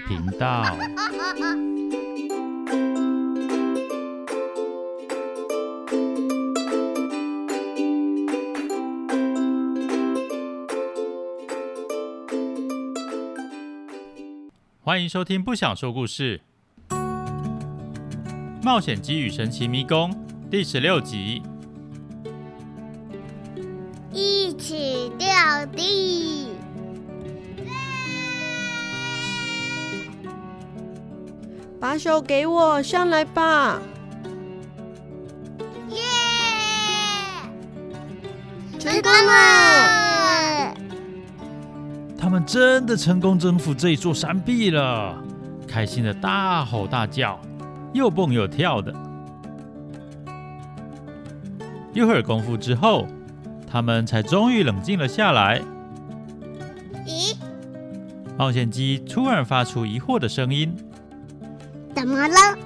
频道。欢迎收听《不想说故事》冒险鸡与神奇迷宫第十六集。一起掉地。把手给我，上来吧！耶！成功了！他们真的成功征服这一座山壁了，开心的大吼大叫，又蹦又跳的。一会儿功夫之后，他们才终于冷静了下来。咦？冒险鸡突然发出疑惑的声音。怎么了？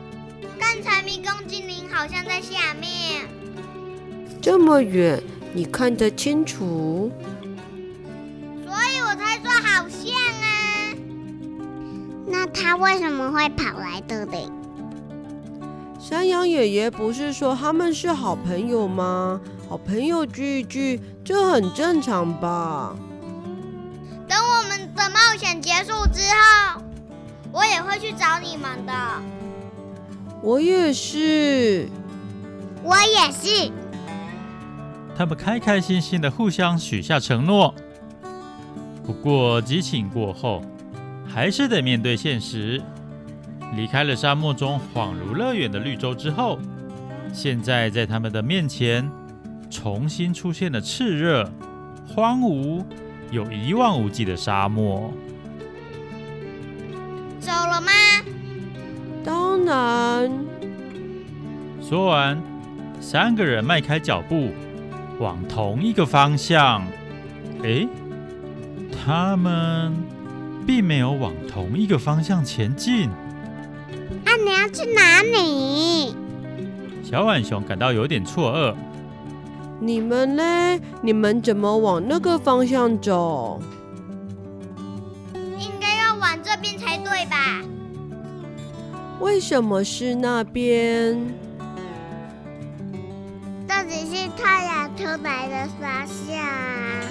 刚才迷宫精灵好像在下面。这么远，你看得清楚？所以我才说好像啊。那他为什么会跑来这里？山羊爷爷不是说他们是好朋友吗？好朋友聚一聚，这很正常吧？等我们的冒险结束之后。我也会去找你们的。我也是。我也是。他们开开心心的互相许下承诺。不过激情过后，还是得面对现实。离开了沙漠中恍如乐园的绿洲之后，现在在他们的面前，重新出现了炽热、荒芜、有一望无际的沙漠。当然。说完，三个人迈开脚步，往同一个方向。哎，他们并没有往同一个方向前进。啊，你要去哪里？小浣熊感到有点错愕。你们呢？你们怎么往那个方向走？为什么是那边？到底是太阳出来的方向啊？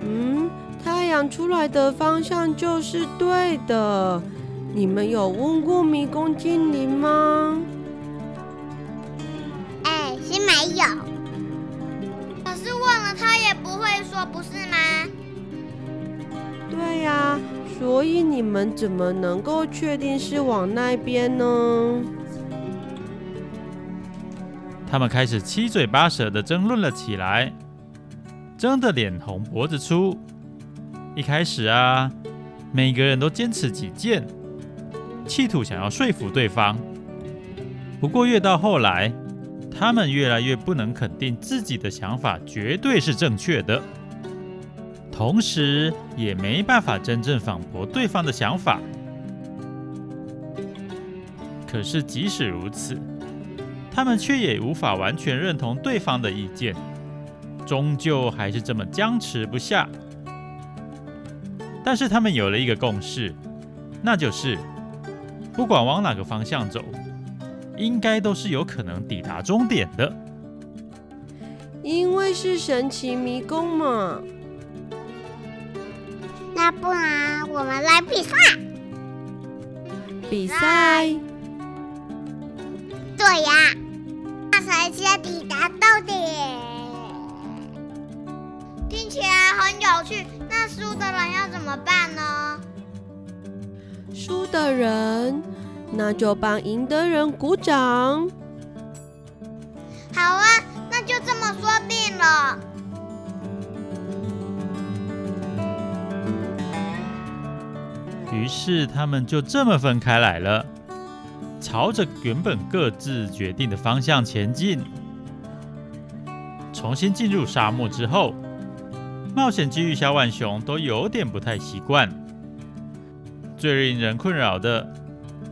嗯，太阳出来的方向就是对的。你们有问过迷宫精灵吗？哎，是没有。可是问了他也不会说，不是吗？所以你们怎么能够确定是往那边呢？他们开始七嘴八舌的争论了起来，争得脸红脖子粗。一开始啊，每个人都坚持己见，企图想要说服对方。不过越到后来，他们越来越不能肯定自己的想法绝对是正确的。同时，也没办法真正反驳对方的想法。可是，即使如此，他们却也无法完全认同对方的意见，终究还是这么僵持不下。但是，他们有了一个共识，那就是不管往哪个方向走，应该都是有可能抵达终点的。因为是神奇迷宫嘛。那不然我们来比赛？比赛？对呀，那谁先抵达到底？听起来很有趣。那输的人要怎么办呢？输的人，那就帮赢的人鼓掌。好啊，那就这么说定了。是他们就这么分开来了，朝着原本各自决定的方向前进。重新进入沙漠之后，冒险机遇小浣熊都有点不太习惯。最令人困扰的，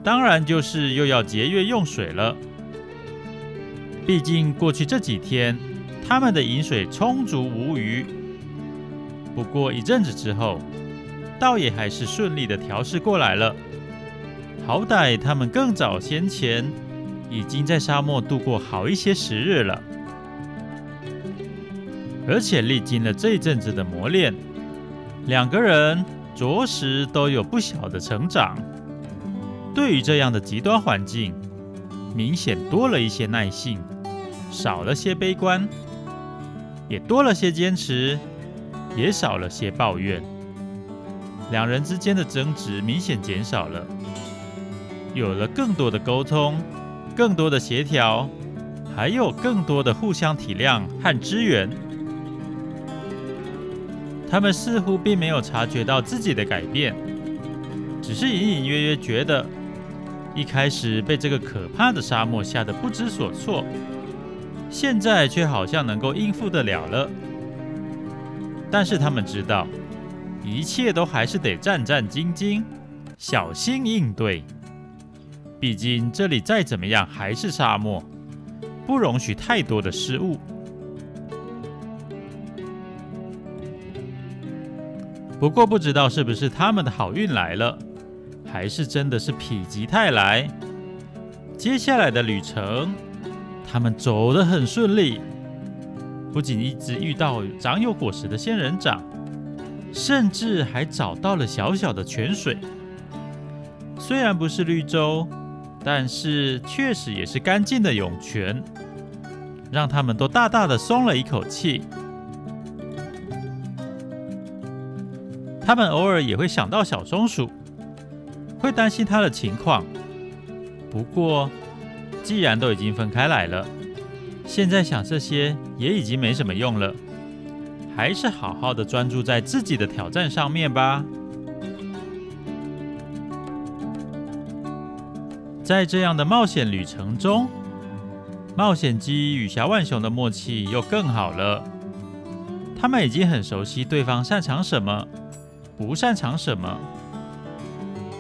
当然就是又要节约用水了。毕竟过去这几天，他们的饮水充足无余。不过一阵子之后，倒也还是顺利的调试过来了。好歹他们更早先前已经在沙漠度过好一些时日了，而且历经了这阵子的磨练，两个人着实都有不小的成长。对于这样的极端环境，明显多了一些耐性，少了些悲观，也多了些坚持，也少了些抱怨。两人之间的争执明显减少了，有了更多的沟通，更多的协调，还有更多的互相体谅和支援。他们似乎并没有察觉到自己的改变，只是隐隐约约觉得。一开始被这个可怕的沙漠吓得不知所措，现在却好像能够应付得了了。但是他们知道，一切都还是得战战兢兢，小心应对。毕竟这里再怎么样还是沙漠，不容许太多的失误。不过不知道是不是他们的好运来了。还是真的是否极泰来。接下来的旅程，他们走得很顺利，不仅一直遇到长有果实的仙人掌，甚至还找到了小小的泉水。虽然不是绿洲，但是确实也是干净的涌泉，让他们都大大的松了一口气。他们偶尔也会想到小松鼠。会担心它的情况，不过既然都已经分开来了，现在想这些也已经没什么用了，还是好好的专注在自己的挑战上面吧。在这样的冒险旅程中，冒险鸡与小浣熊的默契又更好了，他们已经很熟悉对方擅长什么，不擅长什么。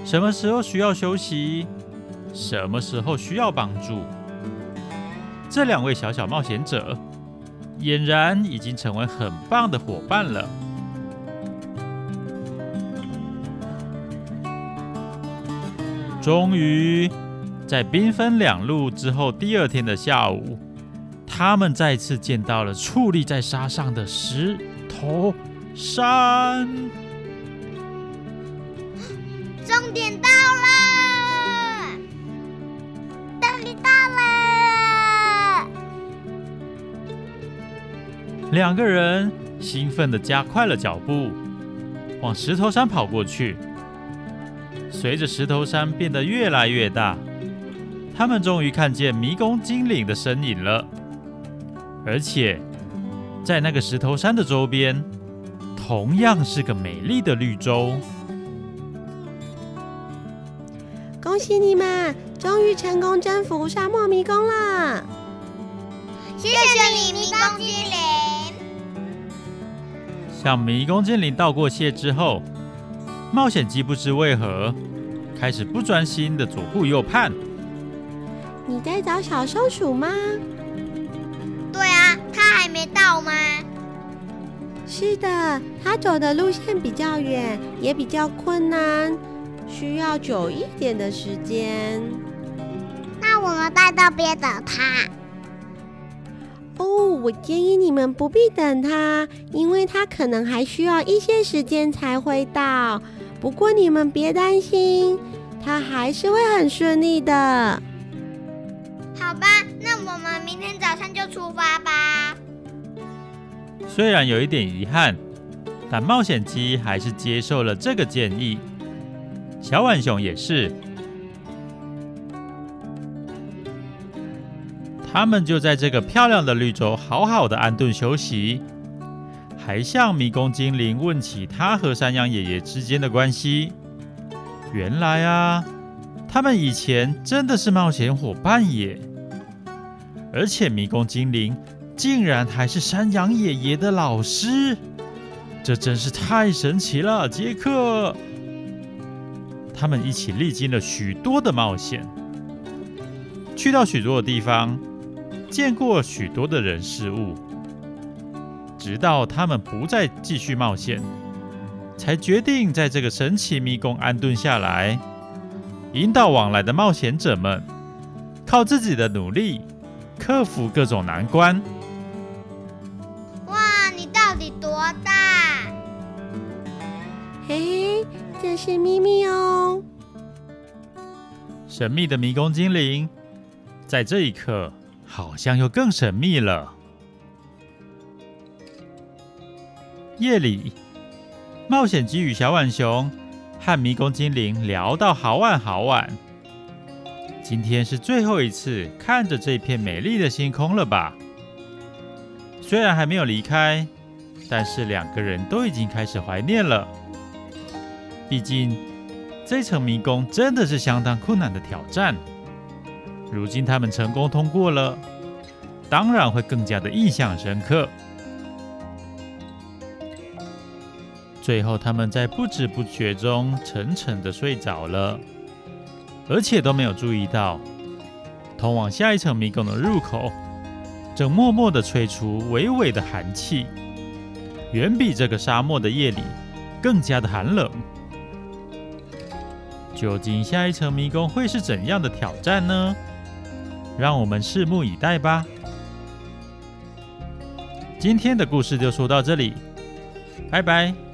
什么时候需要休息？什么时候需要帮助？这两位小小冒险者俨然已经成为很棒的伙伴了。终于，在兵分两路之后，第二天的下午，他们再次见到了矗立在沙上的石头山。两个人兴奋地加快了脚步，往石头山跑过去。随着石头山变得越来越大，他们终于看见迷宫精灵的身影了。而且，在那个石头山的周边，同样是个美丽的绿洲。恭喜你们，终于成功征服沙漠迷宫了！谢谢你，迷宫精灵。向迷宫精灵道过谢之后，冒险鸡不知为何开始不专心的左顾右盼。你在找小松鼠吗？对啊，它还没到吗？是的，它走的路线比较远，也比较困难。需要久一点的时间。那我们带到别等他。哦，我建议你们不必等他，因为他可能还需要一些时间才会到。不过你们别担心，他还是会很顺利的。好吧，那我们明天早上就出发吧。虽然有一点遗憾，但冒险鸡还是接受了这个建议。小浣熊也是，他们就在这个漂亮的绿洲好好的安顿休息，还向迷宫精灵问起他和山羊爷爷之间的关系。原来啊，他们以前真的是冒险伙伴耶！而且迷宫精灵竟然还是山羊爷爷的老师，这真是太神奇了，杰克！他们一起历经了许多的冒险，去到许多的地方，见过许多的人事物，直到他们不再继续冒险，才决定在这个神奇迷宫安顿下来，引导往来的冒险者们靠自己的努力克服各种难关。哇，你到底多大？嘿，这是秘密哦。神秘的迷宫精灵，在这一刻好像又更神秘了。夜里，冒险鸡与小浣熊和迷宫精灵聊到好晚好晚。今天是最后一次看着这片美丽的星空了吧？虽然还没有离开，但是两个人都已经开始怀念了。毕竟，这层迷宫真的是相当困难的挑战。如今他们成功通过了，当然会更加的印象深刻。最后，他们在不知不觉中沉沉的睡着了，而且都没有注意到，通往下一层迷宫的入口正默默的吹出微微的寒气，远比这个沙漠的夜里更加的寒冷。究竟下一层迷宫会是怎样的挑战呢？让我们拭目以待吧。今天的故事就说到这里，拜拜。